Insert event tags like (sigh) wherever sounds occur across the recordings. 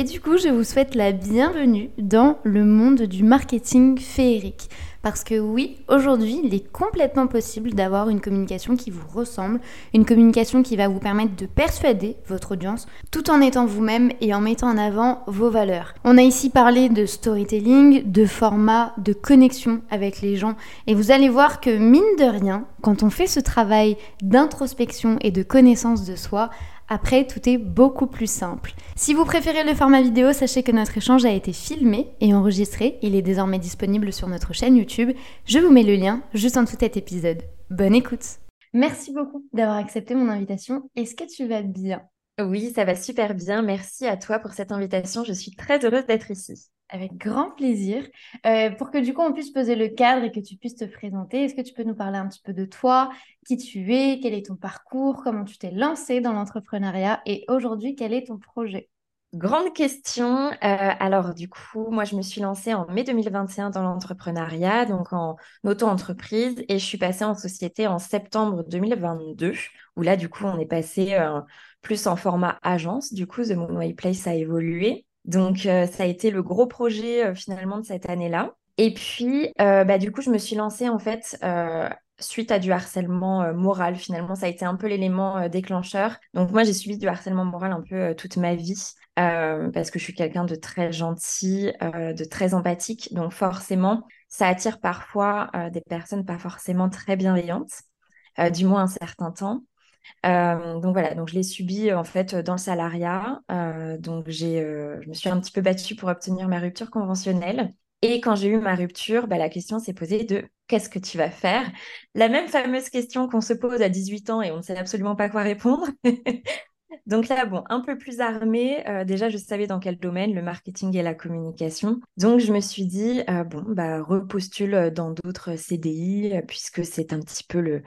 Et du coup, je vous souhaite la bienvenue dans le monde du marketing féerique. Parce que oui, aujourd'hui, il est complètement possible d'avoir une communication qui vous ressemble, une communication qui va vous permettre de persuader votre audience tout en étant vous-même et en mettant en avant vos valeurs. On a ici parlé de storytelling, de format, de connexion avec les gens et vous allez voir que mine de rien, quand on fait ce travail d'introspection et de connaissance de soi, après, tout est beaucoup plus simple. Si vous préférez le format vidéo, sachez que notre échange a été filmé et enregistré. Il est désormais disponible sur notre chaîne YouTube. Je vous mets le lien juste en dessous de cet épisode. Bonne écoute Merci beaucoup d'avoir accepté mon invitation. Est-ce que tu vas bien? Oui, ça va super bien. Merci à toi pour cette invitation. Je suis très heureuse d'être ici. Avec grand plaisir. Euh, pour que du coup on puisse poser le cadre et que tu puisses te présenter, est-ce que tu peux nous parler un petit peu de toi, qui tu es, quel est ton parcours, comment tu t'es lancé dans l'entrepreneuriat et aujourd'hui quel est ton projet? Grande question. Euh, alors du coup, moi je me suis lancée en mai 2021 dans l'entrepreneuriat, donc en auto-entreprise, et je suis passée en société en septembre 2022, où là du coup on est passé euh, plus en format agence. Du coup, The Moonway Place a évolué. Donc, euh, ça a été le gros projet euh, finalement de cette année-là. Et puis, euh, bah, du coup, je me suis lancée en fait suite à du harcèlement moral. Finalement, ça a été un peu l'élément déclencheur. Donc, moi, j'ai subi du harcèlement moral un peu toute ma vie parce que je suis quelqu'un de très gentil, de très empathique. Donc, forcément, ça attire parfois des personnes pas forcément très bienveillantes, du moins un certain temps. Euh, donc voilà, donc je l'ai subi en fait dans le salariat. Euh, donc j'ai, euh, je me suis un petit peu battue pour obtenir ma rupture conventionnelle. Et quand j'ai eu ma rupture, bah, la question s'est posée de qu'est-ce que tu vas faire? La même fameuse question qu'on se pose à 18 ans et on ne sait absolument pas quoi répondre. (laughs) Donc là, bon, un peu plus armée. Euh, déjà, je savais dans quel domaine, le marketing et la communication. Donc, je me suis dit, euh, bon, bah, repostule dans d'autres CDI, puisque c'est un petit peu le,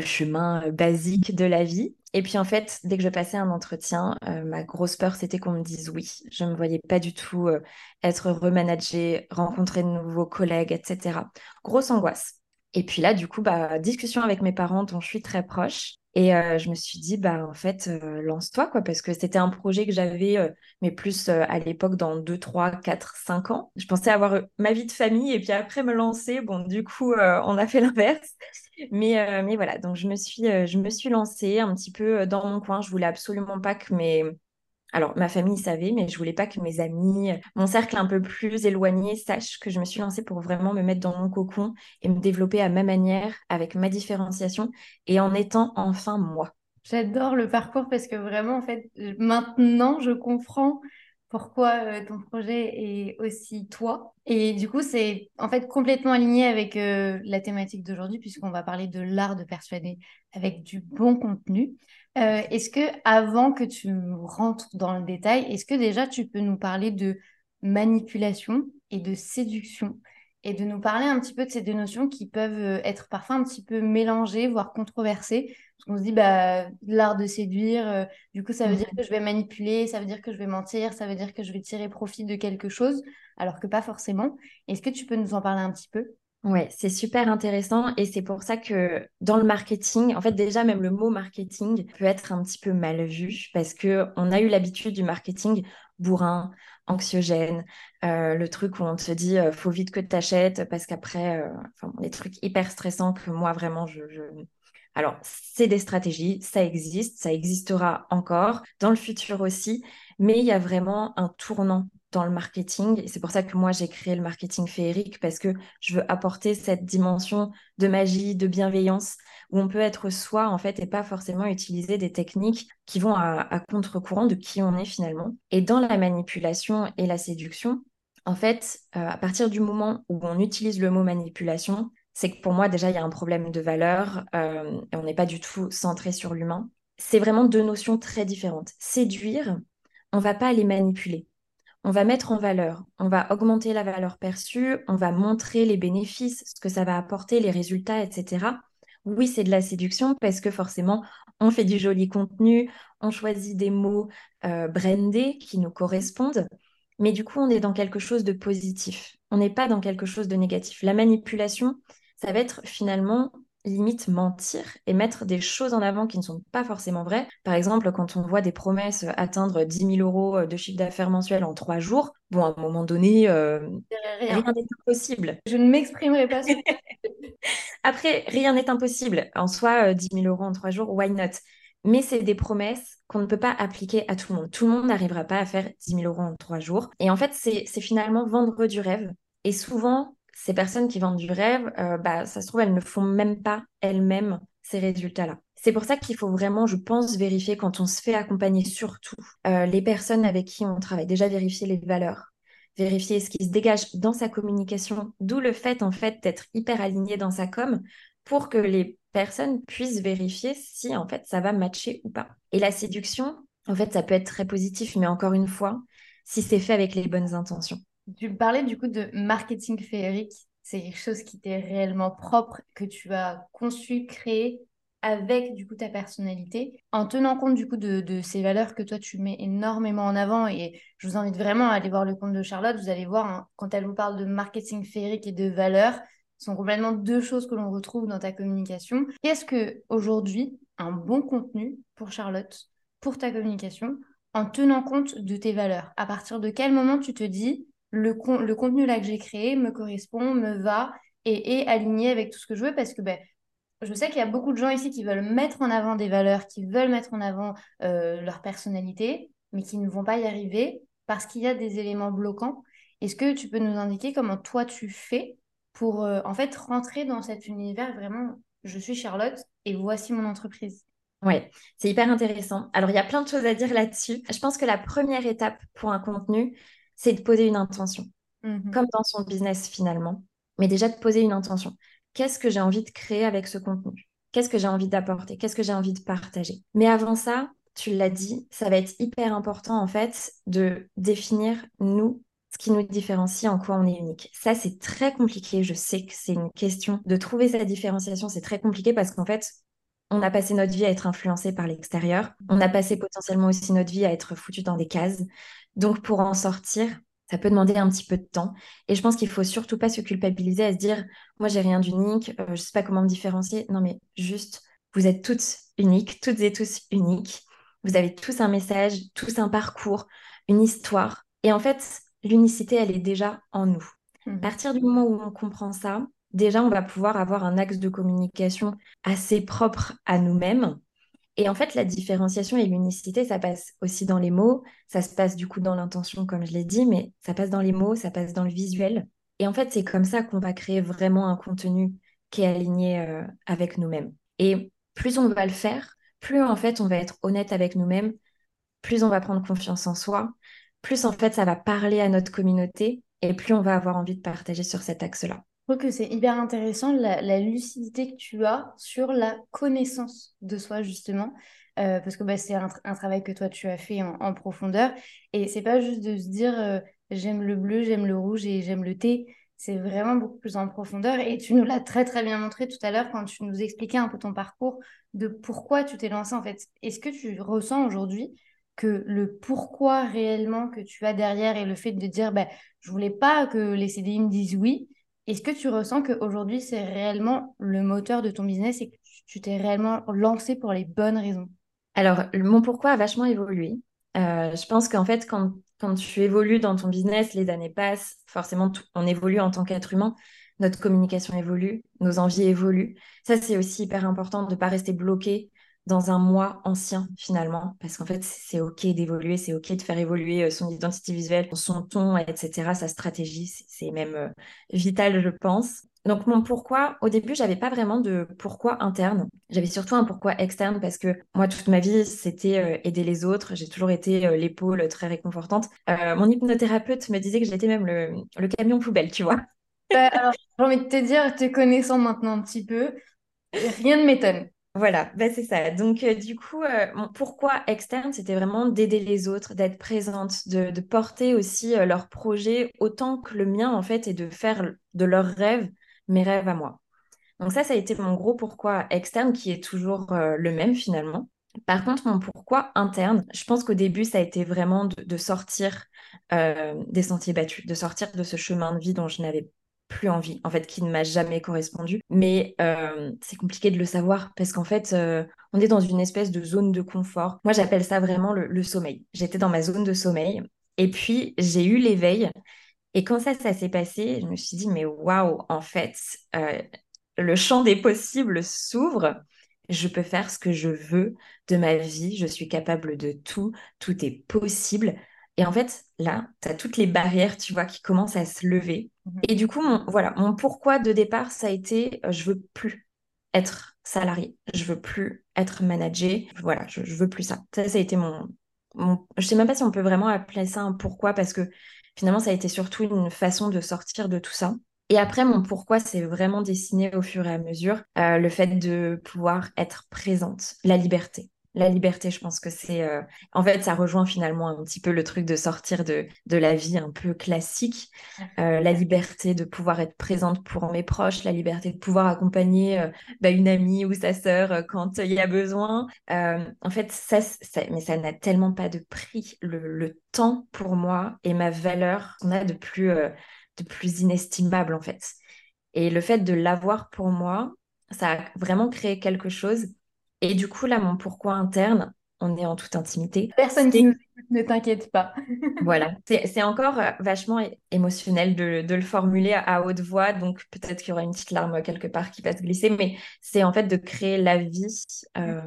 chemin basique de la vie. Et puis en fait, dès que je passais un entretien, euh, ma grosse peur, c'était qu'on me dise oui. Je ne me voyais pas du tout être remanagée, rencontrer de nouveaux collègues, etc. Grosse angoisse. Et puis là, du coup, bah, discussion avec mes parents dont je suis très proche. Et euh, je me suis dit, bah, en fait, euh, lance-toi, quoi, parce que c'était un projet que j'avais, euh, mais plus à l'époque, dans 2, 3, 4, 5 ans. Je pensais avoir ma vie de famille et puis après me lancer. Bon, du coup, on a fait (laughs) l'inverse. Mais, mais voilà, donc je me, suis, je me suis lancée un petit peu dans mon coin. Je voulais absolument pas que mes, alors, ma famille savait, mais je voulais pas que mes amis, mon cercle un peu plus éloigné, sachent que je me suis lancée pour vraiment me mettre dans mon cocon et me développer à ma manière, avec ma différenciation et en étant enfin moi. J'adore le parcours parce que vraiment, en fait, maintenant, je comprends pourquoi euh, ton projet est aussi toi. Et du coup, c'est en fait complètement aligné avec euh, la thématique d'aujourd'hui, puisqu'on va parler de l'art de persuader avec du bon contenu. Euh, est-ce que, avant que tu rentres dans le détail, est-ce que déjà tu peux nous parler de manipulation et de séduction? Et de nous parler un petit peu de ces deux notions qui peuvent être parfois un petit peu mélangées, voire controversées. On se dit, bah, l'art de séduire, euh, du coup, ça veut dire que je vais manipuler, ça veut dire que je vais mentir, ça veut dire que je vais tirer profit de quelque chose, alors que pas forcément. Est-ce que tu peux nous en parler un petit peu? Oui, c'est super intéressant et c'est pour ça que dans le marketing, en fait déjà même le mot marketing peut être un petit peu mal vu parce que on a eu l'habitude du marketing bourrin, anxiogène, euh, le truc où on te dit euh, faut vite que tu achètes parce qu'après, enfin, les trucs hyper stressants que moi vraiment je alors, c'est des stratégies, ça existe, ça existera encore dans le futur aussi, mais il y a vraiment un tournant dans le marketing. Et c'est pour ça que moi, j'ai créé le marketing féerique parce que je veux apporter cette dimension de magie, de bienveillance, où on peut être soi, en fait, et pas forcément utiliser des techniques qui vont à, contre-courant de qui on est finalement. Et dans la manipulation et la séduction, en fait, euh, à partir du moment où on utilise le mot manipulation, c'est que pour moi, déjà, il y a un problème de valeur euh, on n'est pas du tout centré sur l'humain. C'est vraiment deux notions très différentes. Séduire, on va pas aller manipuler. On va mettre en valeur, on va augmenter la valeur perçue, on va montrer les bénéfices, ce que ça va apporter, les résultats, etc. Oui, c'est de la séduction parce que forcément, on fait du joli contenu, on choisit des mots euh, brandés qui nous correspondent, mais du coup, on est dans quelque chose de positif. On n'est pas dans quelque chose de négatif. La manipulation, ça va être finalement limite mentir et mettre des choses en avant qui ne sont pas forcément vraies. Par exemple, quand on voit des promesses atteindre 10 000 euros de chiffre d'affaires mensuel en trois jours, bon, à un moment donné, euh, rien, n'est impossible. Je ne m'exprimerai pas. (laughs) (laughs) Après, rien n'est impossible. En soi, 10 euh, 000 euros en trois jours, why not? Mais c'est des promesses qu'on ne peut pas appliquer à tout le monde. Tout le monde n'arrivera pas à faire 10 000 euros en trois jours. Et en fait, c'est finalement vendre du rêve. Et souvent, ces personnes qui vendent du rêve, euh, bah, ça se trouve, elles ne font même pas elles-mêmes ces résultats-là. C'est pour ça qu'il faut vraiment, je pense, vérifier quand on se fait accompagner surtout euh, les personnes avec qui on travaille. Déjà vérifier les valeurs, vérifier ce qui se dégage dans sa communication, d'où le fait en fait d'être hyper aligné dans sa com pour que les personnes puissent vérifier si en fait ça va matcher ou pas. Et la séduction, en fait, ça peut être très positif, mais encore une fois, si c'est fait avec les bonnes intentions. Tu parlais du coup de marketing féerique. C'est quelque chose qui t'est réellement propre, que tu as conçu, créé avec du coup ta personnalité, en tenant compte du coup de, ces valeurs que toi tu mets énormément en avant. Et je vous invite vraiment à aller voir le compte de Charlotte. Vous allez voir hein, quand elle vous parle de marketing féerique et de valeurs, ce sont complètement deux choses que l'on retrouve dans ta communication. Qu'est-ce que aujourd'hui un bon contenu pour Charlotte, pour ta communication, en tenant compte de tes valeurs? À partir de quel moment tu te dis le, le contenu là que j'ai créé me correspond, me va et est aligné avec tout ce que je veux parce que ben, je sais qu'il y a beaucoup de gens ici qui veulent mettre en avant des valeurs, qui veulent mettre en avant euh, leur personnalité, mais qui ne vont pas y arriver parce qu'il y a des éléments bloquants. Est-ce que tu peux nous indiquer comment toi tu fais pour euh, en fait rentrer dans cet univers? Vraiment je suis Charlotte et voici mon entreprise oui, c'est hyper intéressant. Alors, il y a plein de choses à dire là-dessus. Je pense que la première étape pour un contenu, c'est de poser une intention, mmh comme dans son business finalement. Mais déjà de poser une intention. Qu'est-ce que j'ai envie de créer avec ce contenu? Qu'est-ce que j'ai envie d'apporter? Qu'est-ce que j'ai envie de partager? Mais avant ça, tu l'as dit, ça va être hyper important en fait de définir nous ce qui nous différencie, en quoi on est unique. Ça, c'est très compliqué. Je sais que c'est une question de trouver sa différenciation. C'est très compliqué parce qu'en fait, on a passé notre vie à être influencé par l'extérieur. On a passé potentiellement aussi notre vie à être foutu dans des cases. Donc pour en sortir, ça peut demander un petit peu de temps. Et je pense qu'il faut surtout pas se culpabiliser à se dire, moi j'ai rien d'unique, je euh, je sais pas comment me différencier. Non mais juste, vous êtes toutes uniques, toutes et tous uniques. Vous avez tous un message, tous un parcours, une histoire. Et en fait, l'unicité, elle est déjà en nous. Mmh. À partir du moment où on comprend ça, déjà on va pouvoir avoir un axe de communication assez propre à nous-mêmes et en fait, la différenciation et l'unicité, ça passe aussi dans les mots, ça se passe du coup dans l'intention, comme je l'ai dit, mais ça passe dans les mots, ça passe dans le visuel. Et en fait, c'est comme ça qu'on va créer vraiment un contenu qui est aligné euh, avec nous-mêmes. Et plus on va le faire, plus en fait on va être honnête avec nous-mêmes, plus on va prendre confiance en soi, plus en fait ça va parler à notre communauté et plus on va avoir envie de partager sur cet axe-là. Trouve que c'est hyper intéressant la, lucidité que tu as sur la connaissance de soi, justement. Euh, parce que bah, c'est un, travail que toi, tu as fait en, profondeur. Et c'est pas juste de se dire euh, j'aime le bleu, j'aime le rouge et j'aime le thé. C'est vraiment beaucoup plus en profondeur. Et tu nous l'as très, très bien montré tout à l'heure quand tu nous expliquais un peu ton parcours de pourquoi tu t'es lancé, en fait. Est-ce que tu ressens aujourd'hui que le pourquoi réellement que tu as derrière et le fait de dire bah, je voulais pas que les CDI me disent oui, est-ce que tu ressens qu'aujourd'hui, c'est réellement le moteur de ton business et que tu t'es réellement lancé pour les bonnes raisons? Alors, mon pourquoi a vachement évolué. Euh, je pense qu'en fait, quand, quand tu évolues dans ton business, les années passent, forcément, on évolue en tant qu'être humain, notre communication évolue, nos envies évoluent. Ça, c'est aussi hyper important de ne pas rester bloqué dans un moi ancien finalement, parce qu'en fait c'est ok d'évoluer, c'est ok de faire évoluer euh, son identité visuelle, son ton, etc., sa stratégie, c'est même euh, vital je pense. Donc mon pourquoi, au début j'avais pas vraiment de pourquoi interne, j'avais surtout un pourquoi externe parce que moi toute ma vie c'était euh, aider les autres, j'ai toujours été l'épaule très réconfortante. mon hypnothérapeute me disait que j'étais même le, le, camion poubelle, tu vois. alors j'ai envie de te dire, te connaissant maintenant un petit peu, rien ne m'étonne. Voilà, bah, c'est ça. Donc, euh, du coup, euh, pourquoi externe, c'était vraiment d'aider les autres, d'être présente, de, porter aussi euh, leurs projets autant que le mien, en fait, et de faire de leurs rêves mes rêves à moi. Donc ça, ça a été mon gros pourquoi externe, qui est toujours le même finalement. Par contre, mon pourquoi interne, je pense qu'au début, ça a été vraiment de, sortir des sentiers battus, de sortir de ce chemin de vie dont je n'avais plus envie, en fait, qui ne m'a jamais correspondu. Mais euh, c'est compliqué de le savoir parce qu'en fait, euh, on est dans une espèce de zone de confort. Moi, j'appelle ça vraiment le, sommeil. J'étais dans ma zone de sommeil et puis j'ai eu l'éveil. Et quand ça, ça s'est passé, je me suis dit, mais waouh, en fait, euh, le champ des possibles s'ouvre. Je peux faire ce que je veux de ma vie. Je suis capable de tout. Tout est possible. Et en fait, là, tu as toutes les barrières, tu vois, qui commencent à se lever. Mhm. Et du coup, mon, voilà, mon pourquoi de départ, ça a été, euh, je veux plus être salarié, je veux plus être managé, voilà, je, je veux plus ça. Ça, ça a été mon, mon, je sais même pas si on peut vraiment appeler ça un pourquoi, parce que finalement, ça a été surtout une façon de sortir de tout ça. Et après, mon pourquoi, c'est vraiment dessiné au fur et à mesure euh, le fait de pouvoir être présente, la liberté la liberté, je pense que c'est... Euh, en fait, ça rejoint finalement un petit peu le truc de sortir de, de la vie un peu classique. Euh, la liberté de pouvoir être présente pour mes proches, la liberté de pouvoir accompagner euh, bah, une amie ou sa sœur quand il y a besoin. en fait, ça, mais ça n'a tellement pas de prix. Le, temps pour moi et ma valeur, on a de plus, de plus inestimable en fait. Et le fait de l'avoir pour moi, ça a vraiment créé quelque chose et du coup, là, mon pourquoi interne, on est en toute intimité. Personne qui nous écoute, ne t'inquiète pas. (laughs) voilà, c'est encore euh, vachement émotionnel de, le formuler à haute voix, donc peut-être qu'il y aura une petite larme quelque part qui va se glisser, mais c'est en fait de créer la vie, euh,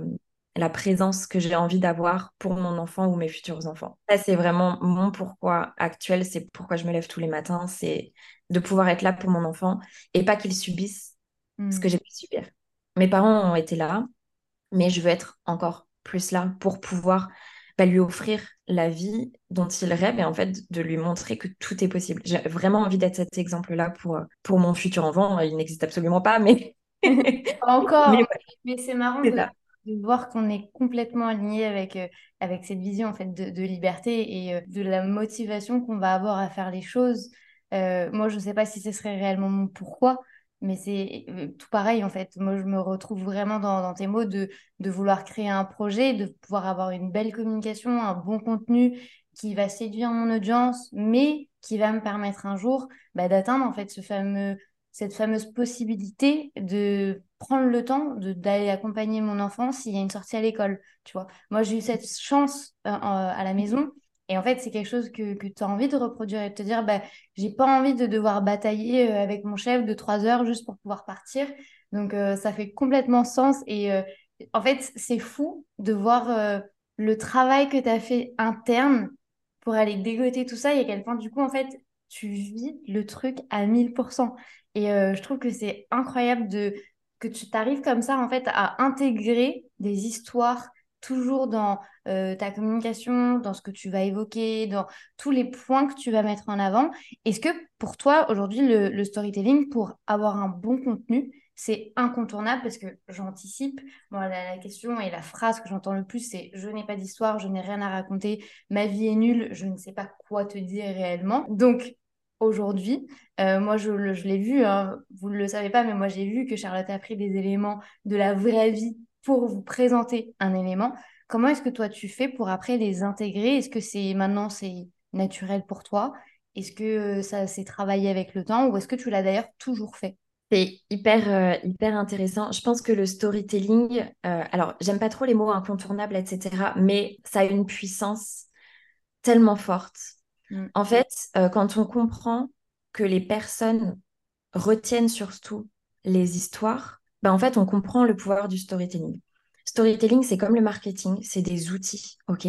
la présence que j'ai envie d'avoir pour mon enfant ou mes futurs enfants. Ça, c'est vraiment mon pourquoi actuel, c'est pourquoi je me lève tous les matins, c'est de pouvoir être là pour mon enfant et pas qu'il subisse ce que hmm. j'ai pu subir. Mes parents ont été là, mais je veux être encore plus là pour pouvoir bah, lui offrir la vie dont il rêve et en fait de lui montrer que tout est possible. J'ai vraiment envie d'être cet exemple-là pour, pour mon futur enfant. Il n'existe absolument pas, mais... (laughs) encore, mais, c'est marrant de, voir qu'on est complètement aligné avec, euh, avec cette vision en fait de, liberté et euh, de la motivation qu'on va avoir à faire les choses. Euh, moi, je ne sais pas si ce serait réellement mon pourquoi, mais c'est euh, tout pareil en fait. Moi, je me retrouve vraiment dans, tes mots de, de, vouloir créer un projet, de pouvoir avoir une belle communication, un bon contenu qui va séduire mon audience, mais qui va me permettre un jour bah, d'atteindre en fait ce fameux, cette fameuse possibilité de prendre le temps d'aller accompagner mon enfant s'il y a une sortie à l'école. Tu vois, moi j'ai eu cette chance euh, à la maison et en fait, c'est quelque chose que, que tu as envie de reproduire et de te dire, bah, j'ai pas envie de devoir batailler euh, avec mon chef de trois heures juste pour pouvoir partir. Donc, euh, ça fait complètement sens. Et euh, en fait, c'est fou de voir le travail que tu as fait interne pour aller dégoter tout ça et à quel point, du coup, en fait, tu vis le truc à 1000%. Et je trouve que c'est incroyable de, que tu t'arrives comme ça, en fait, à intégrer des histoires toujours dans euh, ta communication, dans ce que tu vas évoquer, dans tous les points que tu vas mettre en avant. Est-ce que pour toi, aujourd'hui, le, storytelling, pour avoir un bon contenu, c'est incontournable? Parce que j'anticipe. Moi, la, question et la phrase que j'entends le plus, c'est je n'ai pas d'histoire, je n'ai rien à raconter, ma vie est nulle, je ne sais pas quoi te dire réellement. Donc, aujourd'hui, euh, moi, je, l'ai vu, hein, vous ne le savez pas, mais moi, j'ai vu que Charlotte a pris des éléments de la vraie vie pour vous présenter un élément. Comment est-ce que toi tu fais pour après les intégrer? Est-ce que c'est maintenant c'est naturel pour toi? Est-ce que euh, ça s'est travaillé avec le temps ou est-ce que tu l'as d'ailleurs toujours fait? C'est hyper, euh, hyper intéressant. Je pense que le storytelling, euh, alors j'aime pas trop les mots incontournables, etc., mais ça a une puissance tellement forte. Mm. En fait, quand on comprend que les personnes retiennent surtout les histoires, bah, en fait, on comprend le pouvoir du storytelling. Storytelling, c'est comme le marketing, c'est des outils, ok?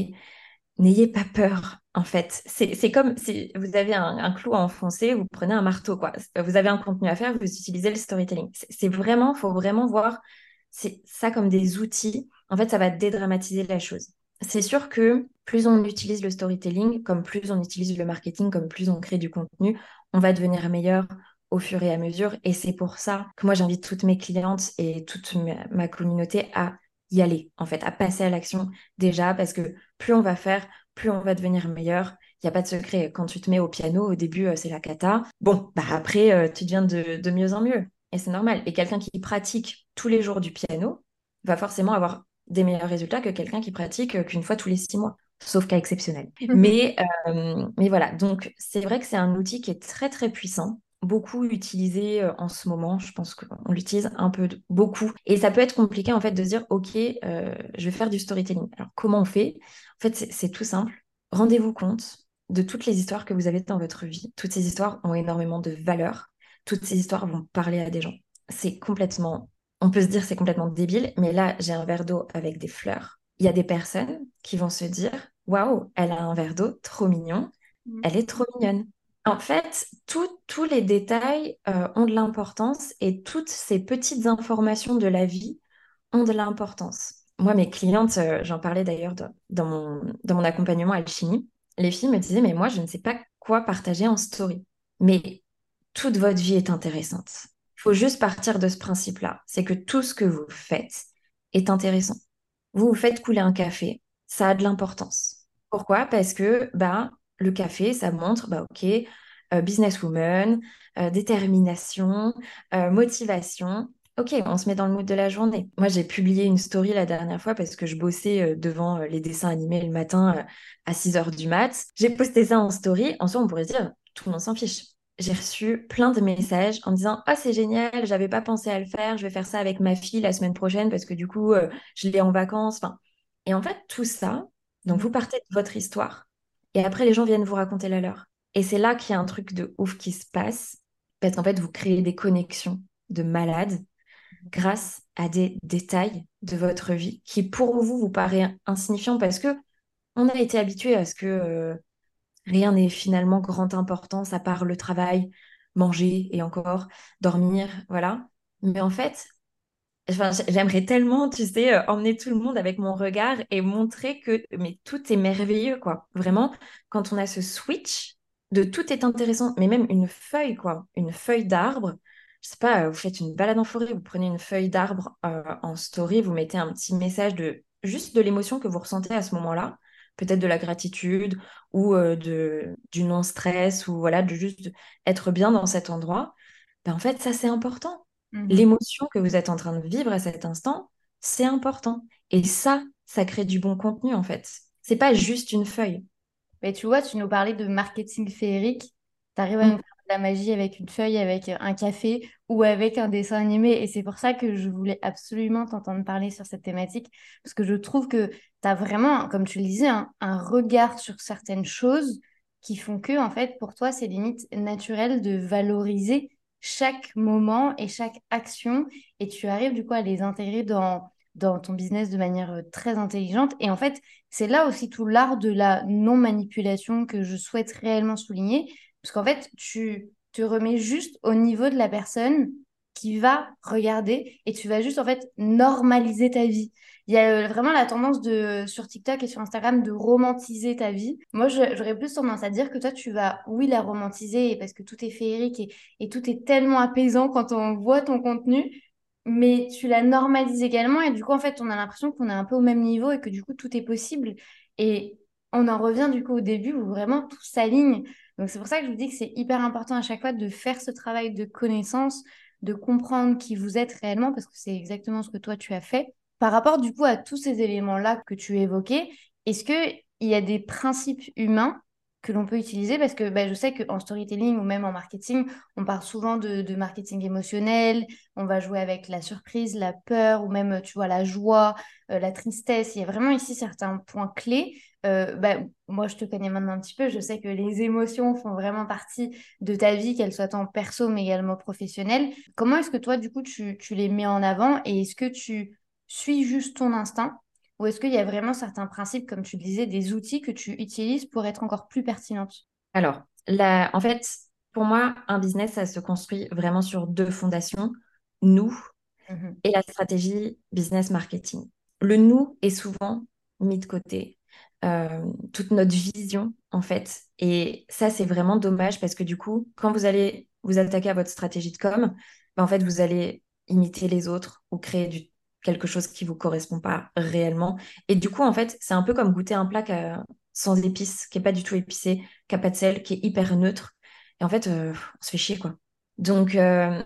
N'ayez pas peur, en fait. C'est comme si vous avez un, clou à enfoncer, vous prenez un marteau, quoi. Vous avez un contenu à faire, vous utilisez le storytelling. C'est vraiment, faut vraiment voir ça comme des outils. En fait, ça va dédramatiser la chose. C'est sûr que plus on utilise le storytelling, comme plus on utilise le marketing, comme plus on crée du contenu, on va devenir meilleur, au fur et à mesure. Et c'est pour ça que moi, j'invite toutes mes clientes et toute ma, communauté à y aller, en fait, à passer à l'action déjà, parce que plus on va faire, plus on va devenir meilleur. Il n'y a pas de secret. Quand tu te mets au piano, au début, euh, c'est la cata. Bon, bah après, euh, tu deviens de, de mieux en mieux. Et c'est normal. Et quelqu'un qui pratique tous les jours du piano va forcément avoir des meilleurs résultats que quelqu'un qui pratique euh, qu'une fois tous les six mois sauf cas exceptionnel. (laughs) Mais, mais voilà, donc c'est vrai que c'est un outil qui est très très puissant beaucoup utilisé euh, en ce moment. Je pense qu'on l'utilise un peu beaucoup. Et ça peut être compliqué en fait de dire, OK, euh, je vais faire du storytelling. Alors comment on fait? En fait, c'est tout simple. Rendez-vous compte de toutes les histoires que vous avez dans votre vie. Toutes ces histoires ont énormément de valeur. Toutes ces histoires vont parler à des gens. C'est complètement, on peut se dire c'est complètement débile, mais là j'ai un verre d'eau avec des fleurs. Il y a des personnes qui vont se dire, waouh, elle a un verre d'eau trop mignon. Mmh. Elle est trop mignonne. En fait, tous les détails euh, ont de l'importance et toutes ces petites informations de la vie ont de l'importance. Moi, mes clientes, euh, j'en parlais d'ailleurs dans mon, dans mon accompagnement Alchimie, les filles me disaient, mais moi, je ne sais pas quoi partager en story. Mais toute votre vie est intéressante. Il faut juste partir de ce principe-là. C'est que tout ce que vous faites est intéressant. Vous vous faites couler un café, ça a de l'importance. Pourquoi? Parce que bah, le café, ça montre, bah, ok, euh, businesswoman, euh, détermination, euh, motivation. Ok, on se met dans le mood de la journée. Moi, j'ai publié une story la dernière fois parce que je bossais devant les dessins animés le matin à 6 h du mat. J'ai posté ça en story. En soi, on pourrait dire, tout le monde s'en fiche. J'ai reçu plein de messages en disant Ah, c'est génial, j'avais pas pensé à le faire, je vais faire ça avec ma fille la semaine prochaine parce que du coup, je l'ai en vacances. Enfin, et en fait, tout ça, donc vous partez de votre histoire, et après, les gens viennent vous raconter la leur. Et c'est là qu'il y a un truc de ouf qui se passe, parce qu'en fait, vous créez des connexions de malades grâce à des détails de votre vie qui, pour vous, vous paraît insignifiant parce que on a été habitué à ce que euh, rien n'est finalement grande importance à part le travail, manger et encore dormir, voilà. Mais en fait, j'aimerais tellement, tu sais, euh, emmener tout le monde avec mon regard et montrer que mais tout est merveilleux, quoi. Vraiment, quand on a ce switch de tout est intéressant, mais même une feuille, quoi, une feuille d'arbre. Je sais pas, vous faites une balade en forêt, vous prenez une feuille d'arbre euh, en story, vous mettez un petit message de juste de l'émotion que vous ressentez à ce moment-là, peut-être de la gratitude ou euh, de du non-stress ou voilà, de juste être bien dans cet endroit. Ben, en fait, ça c'est important. Mhm. L'émotion que vous êtes en train de vivre à cet instant, c'est important. Et ça, ça crée du bon contenu en fait. C'est pas juste une feuille. Mais tu vois, tu nous parlais de marketing féerique. Tu arrives à nous mm. faire de la magie avec une feuille, avec un café ou avec un dessin animé. Et c'est pour ça que je voulais absolument t'entendre parler sur cette thématique. Parce que je trouve que tu as vraiment, comme tu le disais, un regard sur certaines choses qui font que, en fait, pour toi, c'est limite naturel de valoriser chaque moment et chaque action et tu arrives du coup à les intégrer dans, dans ton business de manière euh, très intelligente. Et en fait, c'est là aussi tout l'art de la non-manipulation que je souhaite réellement souligner, parce qu'en fait, tu te remets juste au niveau de la personne qui va regarder et tu vas juste en fait normaliser ta vie. Il y a euh, vraiment la tendance de sur TikTok et sur Instagram de romantiser ta vie. Moi, j'aurais plus tendance à dire que toi, tu vas, oui, la romantiser parce que tout est féerique et, et tout est tellement apaisant quand on voit ton contenu, mais tu la normalises également et du coup, en fait, on a l'impression qu'on est un peu au même niveau et que du coup, tout est possible. Et on en revient du coup au début où vraiment tout s'aligne. Donc, c'est pour ça que je vous dis que c'est hyper important à chaque fois de faire ce travail de connaissance, de comprendre qui vous êtes réellement, parce que c'est exactement ce que toi tu as fait. Par rapport du coup à tous ces éléments-là que tu évoquais, est-ce qu'il y a des principes humains que l'on peut utiliser? Parce que bah, je sais qu'en storytelling ou même en marketing, on parle souvent de, marketing émotionnel, on va jouer avec la surprise, la peur ou même, tu vois, la joie, euh, la tristesse. Il y a vraiment ici certains points clés. Euh, bah, moi, je te connais maintenant un petit peu, je sais que les émotions font vraiment partie de ta vie, qu'elles soient en perso mais également professionnelles. Comment est-ce que toi, du coup, tu, tu les mets en avant et est-ce que tu suis juste ton instinct ou est-ce qu'il y a vraiment certains principes, comme tu disais, des outils que tu utilises pour être encore plus pertinente? Alors, la... en fait, pour moi, un business, ça se construit vraiment sur deux fondations, nous mhm. et la stratégie business marketing. Le nous est souvent mis de côté. Euh, toute notre vision, en fait. Et ça, c'est vraiment dommage parce que du coup, quand vous allez vous attaquez à votre stratégie de com, bah, en fait, vous allez imiter les autres ou créer du, quelque chose qui vous correspond pas réellement. Et du coup, en fait, c'est un peu comme goûter un plat sans épices, qui n'est pas du tout épicé, qui n'a pas de sel, qui est hyper neutre. Et en fait, euh, on se fait chier, quoi. Donc, euh,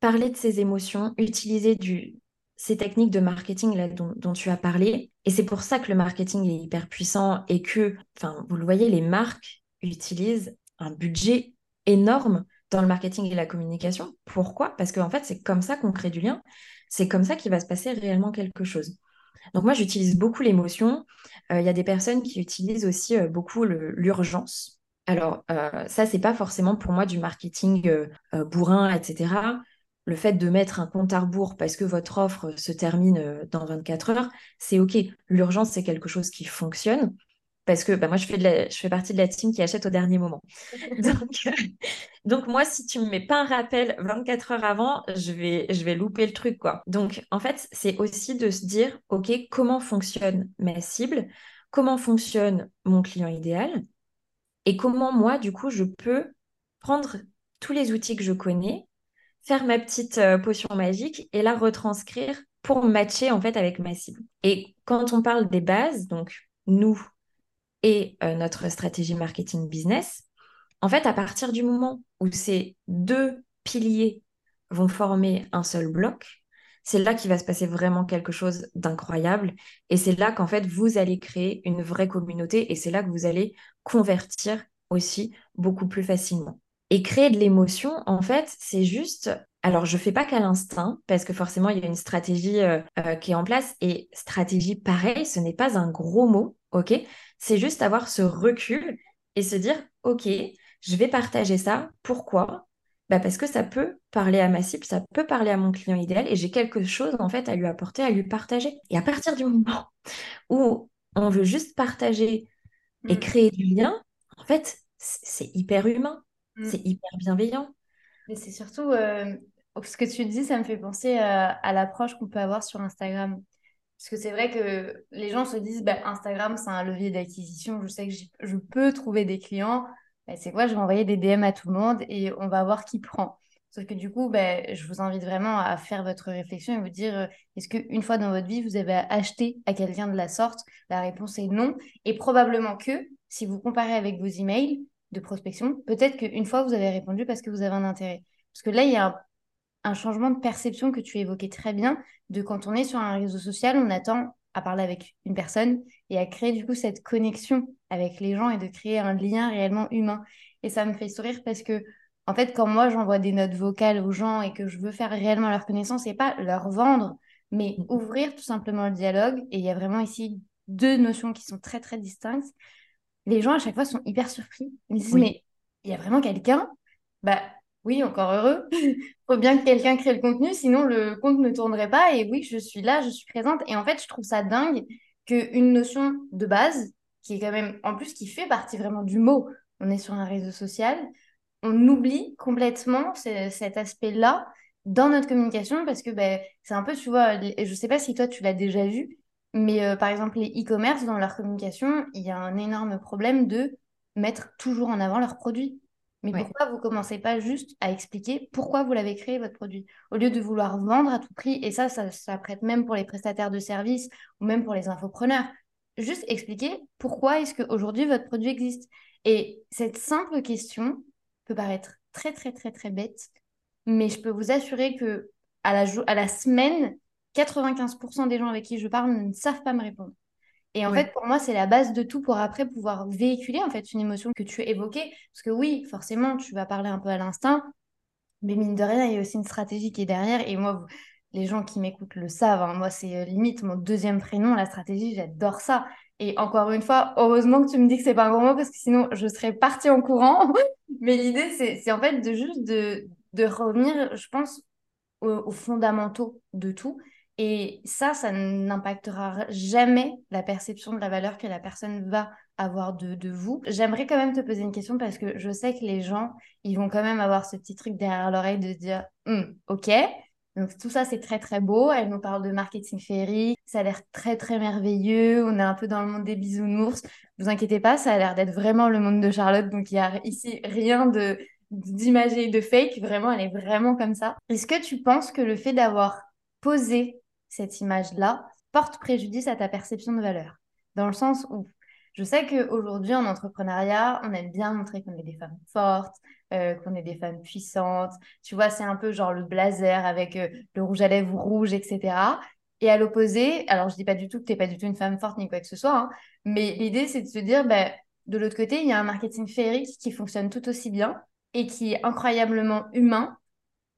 parler de ses émotions, utiliser du, ces techniques de marketing là, dont, tu as parlé. Et c'est pour ça que le marketing est hyper puissant et que, enfin, vous le voyez, les marques utilisent un budget énorme dans le marketing et la communication. Pourquoi? Parce qu'en fait, c'est comme ça qu'on crée du lien. C'est comme ça qu'il va se passer réellement quelque chose. Donc moi, j'utilise beaucoup l'émotion. Euh, il y a des personnes qui utilisent aussi euh, beaucoup l'urgence. Alors, euh, ça, c'est pas forcément pour moi du marketing bourrin, etc le fait de mettre un compte à rebours parce que votre offre se termine euh, dans 24 heures, c'est OK. L'urgence, c'est quelque chose qui fonctionne parce que bah, moi, je fais, je fais partie de la team qui achète au dernier moment. (laughs) (laughs) donc, moi, si tu ne me mets pas un rappel 24 heures avant, je vais, je vais louper le truc. quoi. Donc, en fait, c'est aussi de se dire, OK, comment fonctionne ma cible Comment fonctionne mon client idéal Et comment moi, du coup, je peux prendre tous les outils que je connais faire ma petite euh, potion magique et la retranscrire pour matcher en fait avec ma cible. Et quand on parle des bases, donc nous et euh, notre stratégie marketing business, en fait, à partir du moment où ces deux piliers vont former un seul bloc, c'est là qu'il va se passer vraiment quelque chose d'incroyable. Et c'est là qu'en fait, vous allez créer une vraie communauté et c'est là que vous allez convertir aussi beaucoup plus facilement. Et créer de l'émotion, en fait, c'est juste. Alors, je ne fais pas qu'à l'instinct, parce que forcément, il y a une stratégie euh, euh, qui est en place. Et stratégie, pareil, ce n'est pas un gros mot, ok? C'est juste avoir ce recul et se dire, ok, je vais partager ça. Pourquoi? Bah Parce que ça peut parler à ma cible, ça peut parler à mon client idéal, et j'ai quelque chose, en fait, à lui apporter, à lui partager. Et à partir du moment où on veut juste partager et mmh. créer du lien, en fait, c'est hyper humain. Mm. C'est hyper bienveillant. Mais c'est surtout, euh, ce que tu dis, ça me fait penser à, l'approche qu'on peut avoir sur Instagram. Parce que c'est vrai que les gens se disent, bah, Instagram, c'est un levier d'acquisition, je sais que je peux trouver des clients. Bah, c'est quoi, je vais envoyer des DM à tout le monde et on va voir qui prend. Sauf que du coup, bah, je vous invite vraiment à faire votre réflexion et vous dire, euh, est-ce qu'une fois dans votre vie, vous avez acheté à quelqu'un de la sorte? La réponse est non. Et probablement que, si vous comparez avec vos emails, de prospection, peut-être qu'une fois, vous avez répondu parce que vous avez un intérêt. Parce que là, il y a un, changement de perception que tu évoquais très bien, de quand on est sur un réseau social, on attend à parler avec une personne et à créer du coup cette connexion avec les gens et de créer un lien réellement humain. Et ça me fait sourire parce que, en fait, quand moi j'envoie des notes vocales aux gens et que je veux faire réellement leur connaissance et pas leur vendre, mais mmh. ouvrir tout simplement le dialogue, et il y a vraiment ici deux notions qui sont très très distinctes les gens à chaque fois sont hyper surpris. Ils disent, mais il y a vraiment quelqu'un? Bah oui, encore heureux. Il (laughs) faut bien que quelqu'un crée le contenu, sinon le compte ne tournerait pas. Et oui, je suis là, je suis présente. Et en fait, je trouve ça dingue qu'une notion de base, qui est quand même, en plus, qui fait partie vraiment du mot, on est sur un réseau social, on oublie complètement cet aspect-là dans notre communication parce que ben, c'est un peu, tu vois, je ne sais pas si toi tu l'as déjà vu, mais euh, par exemple, les e-commerce, dans leur communication, il y a un énorme problème de mettre toujours en avant leurs produits. Mais pourquoi vous commencez pas juste à expliquer pourquoi vous l'avez créé, votre produit? Au lieu de vouloir vendre à tout prix, et ça, ça, ça prête même pour les prestataires de services ou même pour les infopreneurs. Juste expliquer pourquoi est-ce qu'aujourd'hui votre produit existe. Et cette simple question peut paraître très, très, très, très bête, mais je peux vous assurer que à la, à la semaine, 95% des gens avec qui je parle ne savent pas me répondre. Et en fait, pour moi, c'est la base de tout pour après pouvoir véhiculer en fait une émotion que tu évoquais. Parce que oui, forcément, tu vas parler un peu à l'instinct, mais mine de rien, il y a aussi une stratégie qui est derrière. Et moi, les gens qui m'écoutent le savent. Hein. Moi, c'est euh, limite mon deuxième prénom, la stratégie, j'adore ça. Et encore une fois, heureusement que tu me dis que c'est pas un gros mot parce que sinon, je serais partie en courant. (laughs) mais l'idée, c'est en fait de juste de, de revenir, je pense, aux fondamentaux de tout et ça, ça n'impactera jamais la perception de la valeur que la personne va avoir de, de vous. J'aimerais quand même te poser une question parce que je sais que les gens, ils vont quand même avoir ce petit truc derrière l'oreille de se dire, hum, ok, donc tout ça, c'est très très beau. Elle nous parle de marketing féerique. Ça a l'air très très merveilleux. On est un peu dans le monde des bisounours. Vous inquiétez pas, ça a l'air d'être vraiment le monde de Charlotte. Donc il y a ici rien de de fake, vraiment, elle est vraiment comme ça. Est-ce que tu penses que le fait d'avoir posé cette image-là porte préjudice à ta perception de valeur Dans le sens où je sais qu'aujourd'hui, en entrepreneuriat, on aime bien montrer qu'on est des femmes fortes, euh, qu'on est des femmes puissantes. Tu vois, c'est un peu genre le blazer avec euh, le rouge à lèvres rouge, etc. Et à l'opposé, alors je dis pas du tout que tu n'es pas du tout une femme forte ni quoi que ce soit, hein, mais l'idée c'est de se dire, ben, de l'autre côté, il y a un marketing féerique qui fonctionne tout aussi bien et qui est incroyablement humain.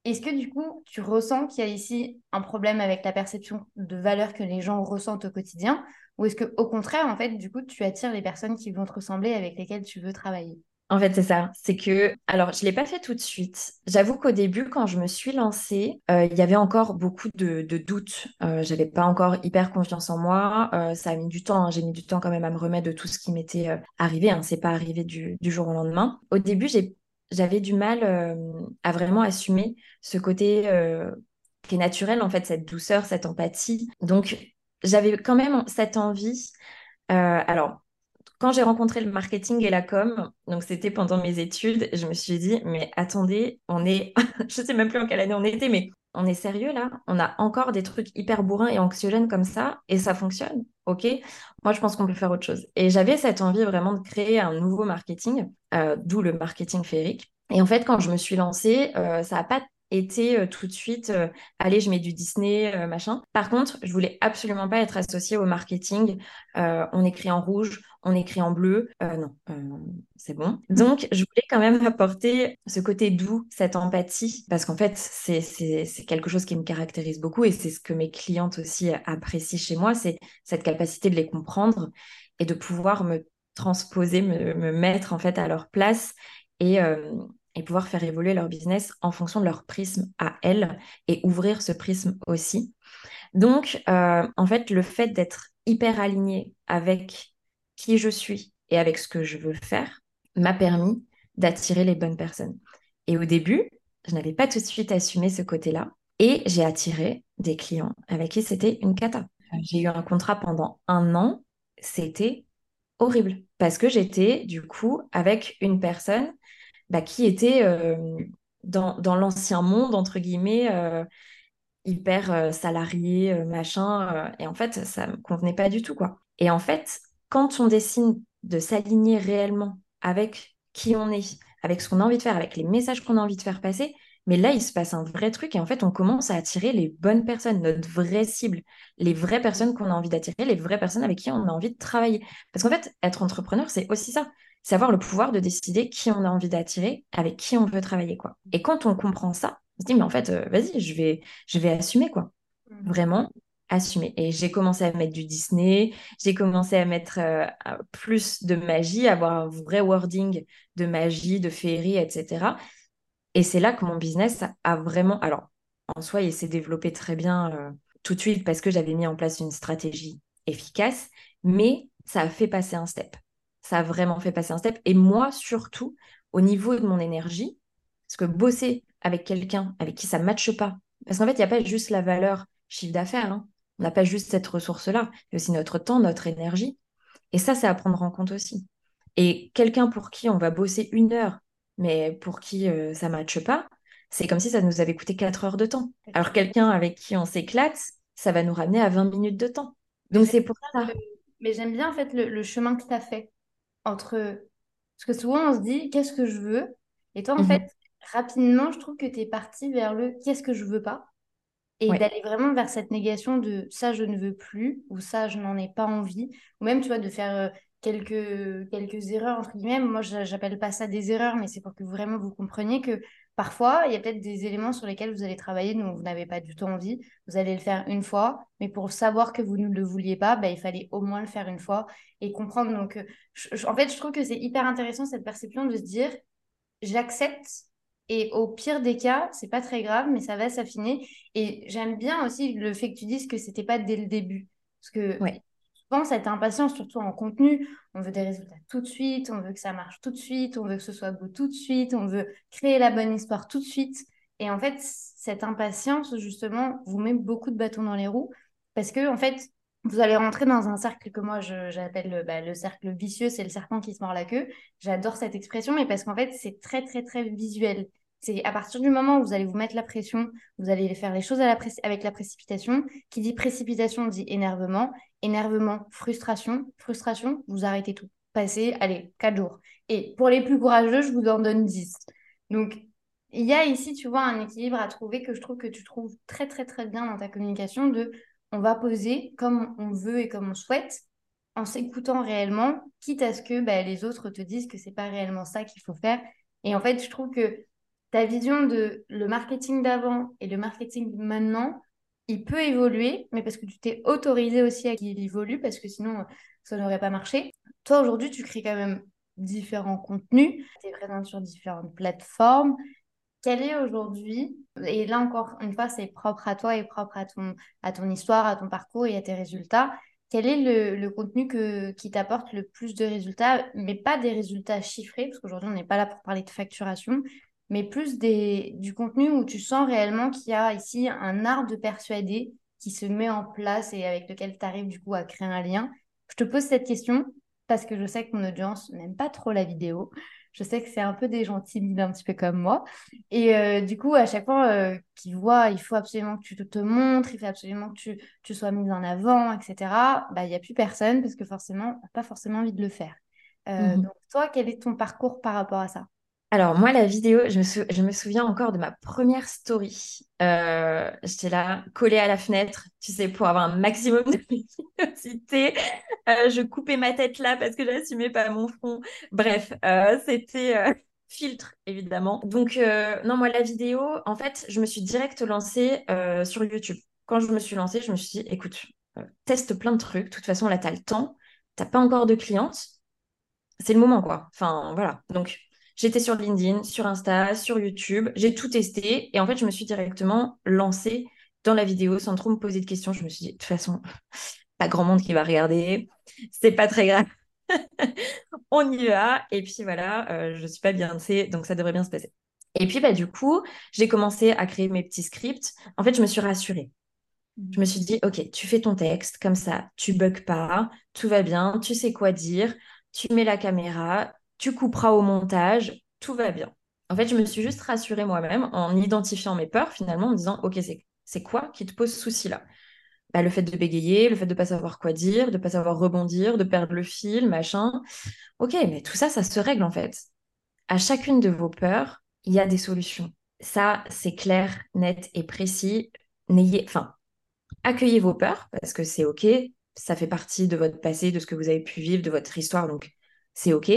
Est-ce que du coup, tu ressens qu'il y a ici un problème avec la perception de valeur que les gens ressentent au quotidien? Ou est-ce que au contraire, en fait, du coup, tu attires les personnes qui vont te ressembler avec lesquelles tu veux travailler? En fait, c'est ça. C'est que, alors, je ne l'ai pas fait tout de suite. J'avoue qu'au début, quand je me suis lancée, euh, il y avait encore beaucoup de, doutes. Euh, je n'avais pas encore hyper confiance en moi. Euh, ça a mis du temps. Hein. J'ai mis du temps quand même à me remettre de tout ce qui m'était arrivé. Hein. C'est pas arrivé du, jour au lendemain. Au début, j'avais du mal à vraiment assumer ce côté qui est naturel, en fait, cette douceur, cette empathie. Donc, j'avais quand même cette envie. alors, quand j'ai rencontré le marketing et la com, donc c'était pendant mes études, je me suis dit, mais attendez, on est, (laughs) je sais même plus en quelle année on était, mais on est sérieux là? On a encore des trucs hyper bourrins et anxiogènes comme ça et ça fonctionne Ok? Moi, je pense qu'on peut faire autre chose. Et j'avais cette envie vraiment de créer un nouveau marketing, euh, d'où le marketing féerique. Et en fait, quand je me suis lancée, euh, ça n'a pas été euh, tout de suite, allez, je mets du Disney, machin. Par contre, je voulais absolument pas être associée au marketing. on écrit en rouge, on écrit en bleu. Euh, non, euh, c'est bon. Donc, je voulais quand même apporter ce côté doux, cette empathie, parce qu'en fait, c'est quelque chose qui me caractérise beaucoup et c'est ce que mes clientes aussi apprécient chez moi, c'est cette capacité de les comprendre et de pouvoir me transposer, me, mettre en fait à leur place et, euh, et pouvoir faire évoluer leur business en fonction de leur prisme à elles et ouvrir ce prisme aussi. Donc, en fait, le fait d'être hyper aligné avec qui je suis et avec ce que je veux faire m'a permis d'attirer les bonnes personnes. Et au début, je n'avais pas tout de suite assumé ce côté-là. Et j'ai attiré des clients avec qui c'était une cata. J'ai eu un contrat pendant un an. C'était horrible parce que j'étais du coup avec une personne bah, qui était euh, dans, l'ancien monde, entre guillemets, euh, hyper euh, salarié, machin. et en fait, ça me convenait pas du tout. quoi. Et en fait, quand on décide de s'aligner réellement avec qui on est, avec ce qu'on a envie de faire, avec les messages qu'on a envie de faire passer, mais là, il se passe un vrai truc et en fait, on commence à attirer les bonnes personnes, notre vraie cible, les vraies personnes qu'on a envie d'attirer, les vraies personnes avec qui on a envie de travailler. Parce qu'en fait, être entrepreneur, c'est aussi ça. C'est avoir le pouvoir de décider qui on a envie d'attirer, avec qui on veut travailler, quoi. Et quand on comprend ça, on se dit, mais en fait, euh, vas-y, je vais, je vais assumer, quoi. Mmh. Vraiment, assumer. Et j'ai commencé à mettre du Disney, j'ai commencé à mettre euh, plus de magie, avoir un vrai wording de magie, de féerie, etc. Et c'est là que mon business a vraiment... Alors, en soi, il s'est développé très bien euh, tout de suite parce que j'avais mis en place une stratégie efficace, mais ça a fait passer un step. Ça a vraiment fait passer un step. Et moi, surtout, au niveau de mon énergie, parce que bosser avec quelqu'un avec qui ça ne matche pas, parce qu'en fait, il n'y a pas juste la valeur chiffre d'affaires. Hein. On n'a pas juste cette ressource-là, il y a aussi notre temps, notre énergie. Et ça, c'est à prendre en compte aussi. Et quelqu'un pour qui on va bosser une heure, mais pour qui euh, ça ne matche pas, c'est comme si ça nous avait coûté quatre heures de temps. Alors quelqu'un avec qui on s'éclate, ça va nous ramener à 20 minutes de temps. Donc c'est pour ça. Mais j'aime bien en fait le, chemin que tu as fait entre... Parce que souvent on se dit, qu'est-ce que je veux? Et toi, en mhm. fait, rapidement, je trouve que tu es parti vers le qu'est-ce que je veux pas? Et d'aller vraiment vers cette négation de ça je ne veux plus ou ça je n'en ai pas envie. Ou même tu vois de faire euh, quelques quelques erreurs entre guillemets. Moi j'appelle pas ça des erreurs mais c'est pour que vraiment vous compreniez que parfois il y a peut-être des éléments sur lesquels vous allez travailler dont vous n'avez pas du tout envie vous allez le faire une fois mais pour savoir que vous ne le vouliez pas bah, il fallait au moins le faire une fois et comprendre donc euh, en fait je trouve que c'est hyper intéressant cette perception de se dire j'accepte et au pire des cas, c'est pas très grave, mais ça va s'affiner. Et j'aime bien aussi le fait que tu dises que c'était pas dès le début. Parce que. Cette impatience, surtout en contenu, on veut des résultats tout de suite, on veut que ça marche tout de suite, on veut que ce soit beau tout de suite, on veut créer la bonne histoire tout de suite. Et en fait, cette impatience, justement, vous met beaucoup de bâtons dans les roues. Parce que, en fait, vous allez rentrer dans un cercle que moi j'appelle le, bah, le, cercle vicieux, c'est le serpent qui se mord la queue. J'adore cette expression, mais parce qu'en fait, c'est très, très, très visuel. C'est à partir du moment où vous allez vous mettre la pression, vous allez faire les choses avec la précipitation. Qui dit précipitation dit énervement. Énervement, frustration. Frustration, vous arrêtez tout. Passez, allez, 4 jours. Et pour les plus courageux, je vous en donne 10. Donc, il y a ici, tu vois, un équilibre à trouver que je trouve que tu trouves très, très, très bien dans ta communication de on va poser comme on veut et comme on souhaite en s'écoutant réellement, quitte à ce que bah, les autres te disent que c'est pas réellement ça qu'il faut faire. Et en fait, je trouve que ta vision de le marketing d'avant et le marketing maintenant, il peut évoluer, mais parce que tu t'es autorisé aussi à qu'il évolue, parce que sinon, ça n'aurait pas marché. Toi, aujourd'hui, tu crées quand même différents contenus, tu es présente sur différentes plateformes. Quel est aujourd'hui, et là encore une fois, c'est propre à toi et propre à ton, à ton histoire, à ton parcours et à tes résultats, quel est le, le contenu que, qui t'apporte le plus de résultats, mais pas des résultats chiffrés, parce qu'aujourd'hui, on n'est pas là pour parler de facturation, mais plus des, du contenu où tu sens réellement qu'il y a ici un art de persuader qui se met en place et avec lequel tu arrives du coup à créer un lien. Je te pose cette question parce que je sais que mon audience n'aime pas trop la vidéo. Je sais que c'est un peu des gens timides, un petit peu comme moi. Et euh, du coup, à chaque fois euh, qu'ils voient, il faut absolument que tu te, montres, il faut absolument que tu, tu sois mise en avant, etc. Bah, il n'y a plus personne parce que forcément, on pas forcément envie de le faire. Euh, mmh donc, toi, quel est ton parcours par rapport à ça? Alors, moi, la vidéo, je me, souviens encore de ma première story. Euh, j'étais là, collée à la fenêtre, tu sais, pour avoir un maximum de (laughs) luminosité. Euh, je coupais ma tête là parce que j'assumais pas mon front. Bref, euh, c'était (laughs) filtre, évidemment. Donc, non, moi, la vidéo, en fait, je me suis direct lancée sur YouTube. Quand je me suis lancée, je me suis dit, écoute, teste plein de trucs. De toute façon, là, tu as le temps. Tu n'as pas encore de clientes. C'est le moment, quoi. Enfin, voilà. Donc, J'étais sur LinkedIn, sur Insta, sur YouTube, j'ai tout testé et en fait, je me suis directement lancée dans la vidéo sans trop me poser de questions. Je me suis dit, de toute façon, (laughs) pas grand monde qui va regarder, c'est pas très grave. (laughs) On y va. Et puis voilà, euh, je suis pas bien, donc ça devrait bien se passer. Et puis, bah, du coup, j'ai commencé à créer mes petits scripts. En fait, je me suis rassurée. Je me suis dit, OK, tu fais ton texte comme ça, tu bugs pas, tout va bien, tu sais quoi dire, tu mets la caméra, tu couperas au montage, tout va bien. En fait, je me suis juste rassurée moi-même en identifiant mes peurs finalement, en me disant, OK, c'est quoi qui te pose souci là bah, Le fait de bégayer, le fait de pas savoir quoi dire, de pas savoir rebondir, de perdre le fil, machin. OK, mais tout ça, ça se règle en fait. À chacune de vos peurs, il y a des solutions. Ça, c'est clair, net et précis. N'ayez, enfin, accueillez vos peurs parce que c'est OK. Ça fait partie de votre passé, de ce que vous avez pu vivre, de votre histoire, donc c'est OK.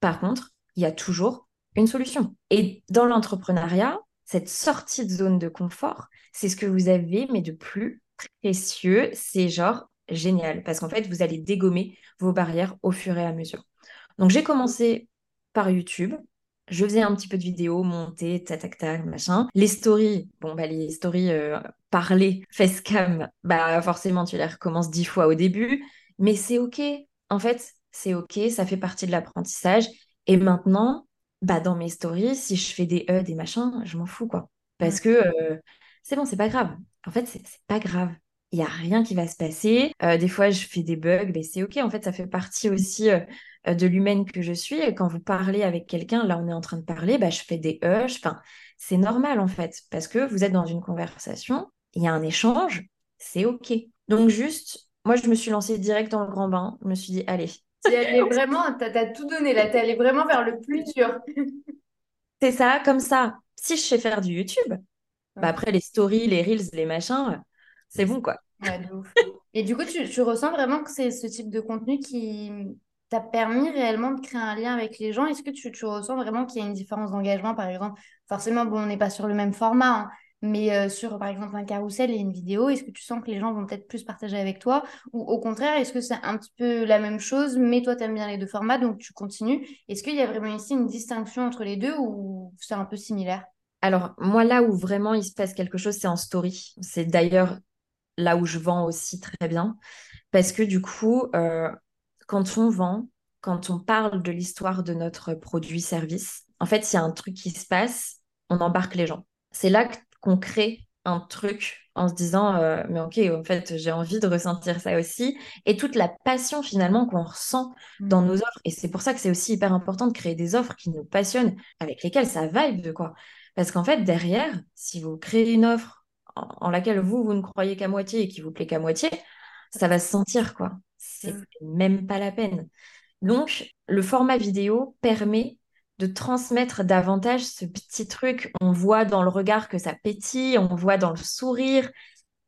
Par contre, il y a toujours une solution. Et dans l'entrepreneuriat, cette sortie de zone de confort, c'est ce que vous avez, mais de plus précieux. C'est genre génial parce qu'en fait, vous allez dégommer vos barrières au fur et à mesure. Donc, j'ai commencé par YouTube. Je faisais un petit peu de vidéos, montées, tac, tac, tac, machin. Les stories, bon, bah, les stories euh, parlées, facecam, bah, forcément, tu les recommences dix fois au début. Mais c'est OK. En fait, c'est OK, ça fait partie de l'apprentissage. Et maintenant, bah, dans mes stories, si je fais des E, des machins, je m'en fous, quoi. Parce que euh, c'est bon, c'est pas grave. En fait, c'est pas grave. Il n'y a rien qui va se passer. Euh, des fois, je fais des bugs, mais c'est OK. En fait, ça fait partie aussi euh, de l'humaine que je suis. Et quand vous parlez avec quelqu'un, là, on est en train de parler, bah, je fais des E. Enfin, c'est normal, en fait, parce que vous êtes dans une conversation, il y a un échange, c'est OK. Donc, juste, moi, je me suis lancée direct dans le grand bain. Je me suis dit, allez, tu allais vraiment, t'as, tout donné là, t'es allé vraiment vers le plus dur. (laughs) C'est ça, comme ça. Si je sais faire du YouTube, bah après les stories, les reels, les machins, c'est bon quoi. Et du coup, tu, ressens vraiment que c'est ce type de contenu qui t'a permis réellement de créer un lien avec les gens? Est-ce que tu, tu ressens vraiment qu'il y a une différence d'engagement, par exemple? Forcément, bon, on n'est pas sur le même format, hein, mais euh, sur, par exemple, un carrousel et une vidéo, est-ce que tu sens que les gens vont peut-être plus partager avec toi? Ou au contraire, est-ce que c'est un petit peu la même chose, mais toi, tu aimes bien les deux formats, donc tu continues? Est-ce qu'il y a vraiment ici une distinction entre les deux ou c'est un peu similaire? Alors, moi, là où vraiment il se passe quelque chose, c'est en story. C'est d'ailleurs là où je vends aussi très bien. Parce que du coup, euh, quand on vend, quand on parle de l'histoire de notre produit-service, en fait, il y a un truc qui se passe, on embarque les gens. C'est là que qu'on crée un truc en se disant euh, mais ok en fait j'ai envie de ressentir ça aussi. Et toute la passion finalement qu'on ressent dans nos offres. Et c'est pour ça que c'est aussi hyper important de créer des offres qui nous passionnent avec lesquelles ça vibe quoi. Parce qu'en fait derrière si vous créez une offre en, laquelle vous vous ne croyez qu'à moitié et qui vous plaît qu'à moitié ça va se sentir quoi. C'est même pas la peine. Donc le format vidéo permet de transmettre davantage ce petit truc. On voit dans le regard que ça pétille, on voit dans le sourire.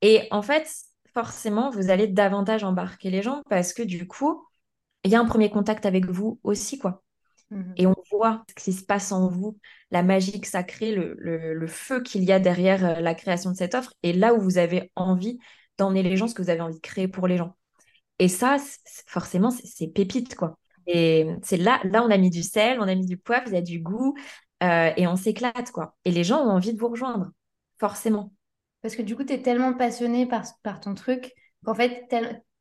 Et en fait, forcément, vous allez davantage embarquer les gens parce que du coup, il y a un premier contact avec vous aussi, quoi. Mhm. Et on voit ce qui se passe en vous, la magie que ça crée, le, feu qu'il y a derrière euh, la création de cette offre et là où vous avez envie d'emmener les gens, ce que vous avez envie de créer pour les gens. Et ça, forcément, c'est pépite, quoi. Et c'est là, là, on a mis du sel, on a mis du poivre, il y a du goût, euh, et on s'éclate, quoi. Et les gens ont envie de vous rejoindre, forcément. Parce que du coup, tu es tellement passionné par, par ton truc qu'en fait,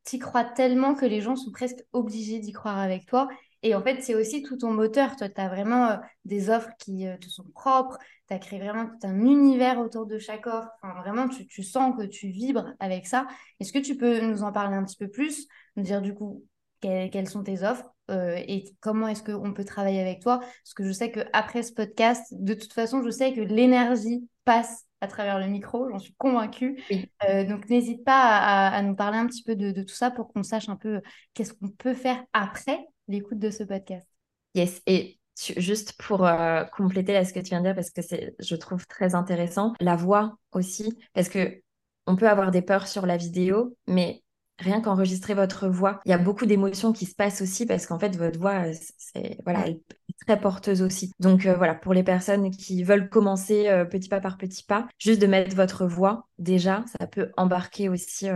tu y crois tellement que les gens sont presque obligés d'y croire avec toi. Et en fait, c'est aussi tout ton moteur. Toi, tu as vraiment euh, des offres qui euh, te sont propres. Tu as créé vraiment tout un univers autour de chaque offre. Enfin, vraiment, tu, tu sens que tu vibres avec ça. Est-ce que tu peux nous en parler un petit peu plus? Nous dire du coup quelles sont tes offres euh, et comment est-ce qu'on peut travailler avec toi. Parce que je sais qu'après ce podcast, de toute façon, je sais que l'énergie passe à travers le micro, j'en suis convaincue. Euh, donc n'hésite pas à, nous parler un petit peu de, tout ça pour qu'on sache un peu qu'est-ce qu'on peut faire après l'écoute de ce podcast. Yes, et juste pour euh, compléter là, ce que tu viens de dire, parce que c'est, je trouve très intéressant, la voix aussi, parce que on peut avoir des peurs sur la vidéo, mais rien qu'enregistrer votre voix. Il y a beaucoup d'émotions qui se passent aussi parce qu'en fait, votre voix, euh, c'est, voilà, elle très porteuse aussi. Donc euh, voilà, pour les personnes qui veulent commencer euh, petit pas par petit pas, juste de mettre votre voix, déjà, ça peut embarquer aussi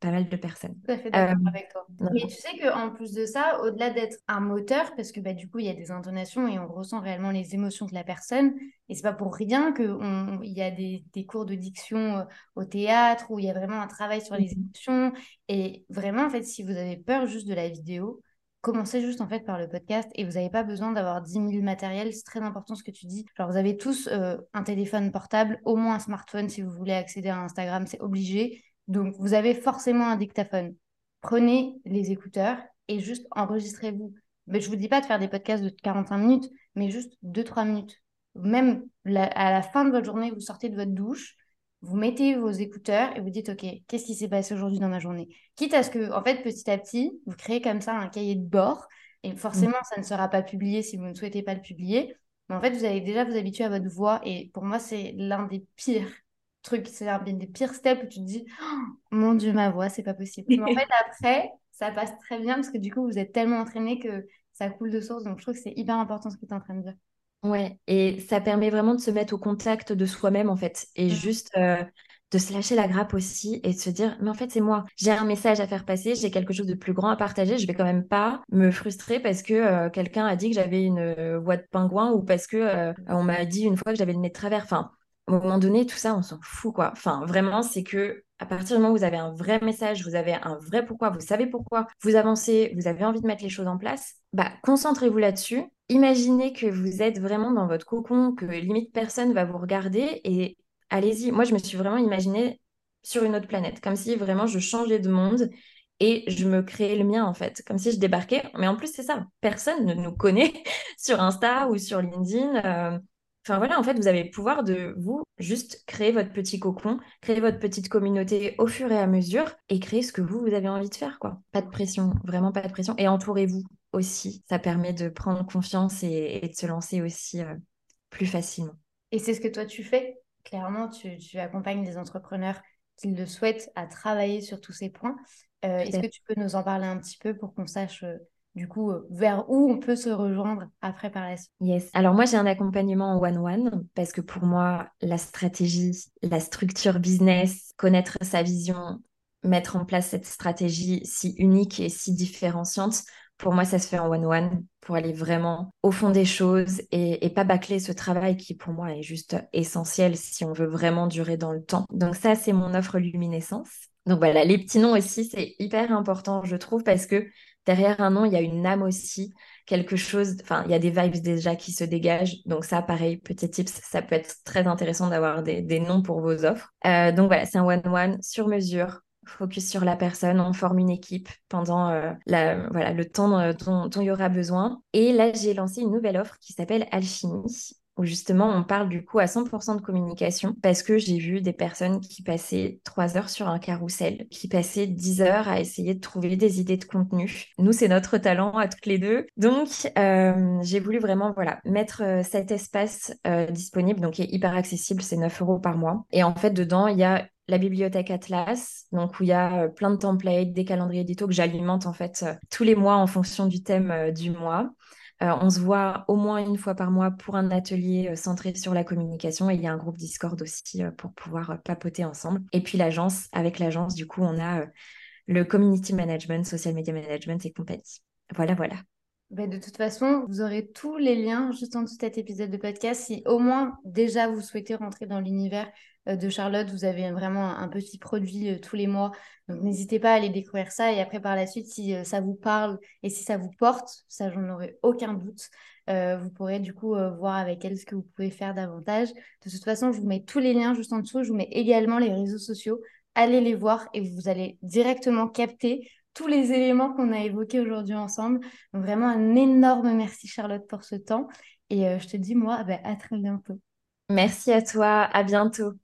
pas mal de personnes. Tout à fait d'accord avec toi. Et tu sais qu'en plus de ça, au-delà d'être un moteur, parce que bah, du coup, il y a des intonations et on ressent réellement les émotions de la personne, et c'est pas pour rien qu'il y a des, des, cours de diction au théâtre où il y a vraiment un travail sur les mmh émotions. Et vraiment, en fait, si vous avez peur juste de la vidéo, commencez juste en fait par le podcast et vous n'avez pas besoin d'avoir 10 000 matériels. C'est très important ce que tu dis. Alors, vous avez tous euh, un téléphone portable, au moins un smartphone si vous voulez accéder à Instagram, c'est obligé. Donc, vous avez forcément un dictaphone. Prenez les écouteurs et juste enregistrez-vous. Mais je vous dis pas de faire des podcasts de 45 minutes, mais juste 2-3 minutes. Même à la fin de votre journée, vous sortez de votre douche, vous mettez vos écouteurs et vous dites, OK, qu'est-ce qui s'est passé aujourd'hui dans ma journée? Quitte à ce que, en fait, petit à petit, vous créez comme ça un cahier de bord. Et forcément, mm. ça ne sera pas publié si vous ne souhaitez pas le publier. Mais en fait, vous allez déjà vous habituer à votre voix. Et pour moi, c'est l'un des pires trucs. C'est l'un des pires steps où tu te dis, oh, mon Dieu, ma voix, c'est pas possible. Mais en (laughs) fait, après, ça passe très bien parce que du coup, vous êtes tellement entraîné que ça coule de source. Donc, je trouve que c'est hyper important ce que tu es en train de dire. Ouais, et ça permet vraiment de se mettre au contact de soi-même en fait, et mmh. juste euh, de se lâcher la grappe aussi et de se dire, mais en fait c'est moi, j'ai un message à faire passer, j'ai quelque chose de plus grand à partager, je vais quand même pas me frustrer parce que euh, quelqu'un a dit que j'avais une euh, voix de pingouin ou parce que on m'a dit une fois que j'avais le nez de travers. Enfin, à un moment donné, tout ça, on s'en fout quoi. Enfin, vraiment, c'est que à partir du moment où vous avez un vrai message, vous avez un vrai pourquoi, vous savez pourquoi, vous avancez, vous avez envie de mettre les choses en place, bah concentrez-vous là-dessus imaginez que vous êtes vraiment dans votre cocon, que limite personne va vous regarder et allez-y. Moi, je me suis vraiment imaginée sur une autre planète, comme si vraiment je changeais de monde et je me créais le mien en fait, comme si je débarquais. Mais en plus, c'est ça, personne ne nous connaît (laughs) sur Insta ou sur LinkedIn. Euh. Enfin voilà, en fait, vous avez le pouvoir de vous juste créer votre petit cocon, créer votre petite communauté au fur et à mesure et créer ce que vous, vous avez envie de faire, quoi. Pas de pression, vraiment pas de pression. Et entourez-vous aussi. Ça permet de prendre confiance et, de se lancer aussi euh, plus facilement. Et c'est ce que toi tu fais? Clairement, tu, accompagnes les entrepreneurs qui le souhaitent à travailler sur tous ces points. Euh, est-ce que tu peux nous en parler un petit peu pour qu'on sache euh, du coup vers où on peut se rejoindre après par la suite? Yes. Alors moi j'ai un accompagnement en one-one parce que pour moi la stratégie, la structure business, connaître sa vision, mettre en place cette stratégie si unique et si différenciante, pour moi, ça se fait en one-one pour aller vraiment au fond des choses et, pas bâcler ce travail qui, pour moi, est juste essentiel si on veut vraiment durer dans le temps. Donc ça, c'est mon offre luminescence. Donc voilà, les petits noms aussi, c'est hyper important, je trouve, parce que derrière un nom, il y a une âme aussi, quelque chose, enfin, il y a des vibes déjà qui se dégagent. Donc ça, pareil, petit tips, ça peut être très intéressant d'avoir des, noms pour vos offres. Euh, donc voilà, c'est un one-one sur mesure, focus sur la personne, on forme une équipe pendant euh, la, voilà, le temps dont, dont, il y aura besoin. Et là, j'ai lancé une nouvelle offre qui s'appelle Alchimie où justement on parle du coup à 100% de communication parce que j'ai vu des personnes qui passaient 3 heures sur un carrousel, qui passaient 10 heures à essayer de trouver des idées de contenu. Nous, c'est notre talent à toutes les deux. Donc, euh, j'ai voulu vraiment voilà, mettre euh, cet espace euh, disponible, donc qui est hyper accessible, c'est 9 euros par mois. Et en fait, dedans, il y a la bibliothèque Atlas, donc où il y a plein de templates, des calendriers édito que j'alimente en fait tous les mois en fonction du thème du mois. Euh, on se voit au moins une fois par mois pour un atelier euh, centré sur la communication et il y a un groupe Discord aussi euh, pour pouvoir papoter ensemble. Et puis l'agence, avec l'agence, du coup, on a le community management, social media management et compagnie. Voilà, voilà. Bah, de toute façon, vous aurez tous les liens juste en dessous de cet épisode de podcast. Si au moins déjà vous souhaitez rentrer dans l'univers euh, de Charlotte, vous avez vraiment un, petit produit euh, tous les mois. Donc n'hésitez pas à aller découvrir ça. Et après, par la suite, si euh, ça vous parle et si ça vous porte, ça, j'en aurai aucun doute. vous pourrez du coup voir avec elle ce que vous pouvez faire davantage. De toute façon, je vous mets tous les liens juste en dessous. Je vous mets également les réseaux sociaux. Allez les voir et vous allez directement capter tous les éléments qu'on a évoqués aujourd'hui ensemble. Donc vraiment un énorme merci Charlotte pour ce temps. Et euh, je te dis moi, bah, à très bientôt. Merci à toi, à bientôt.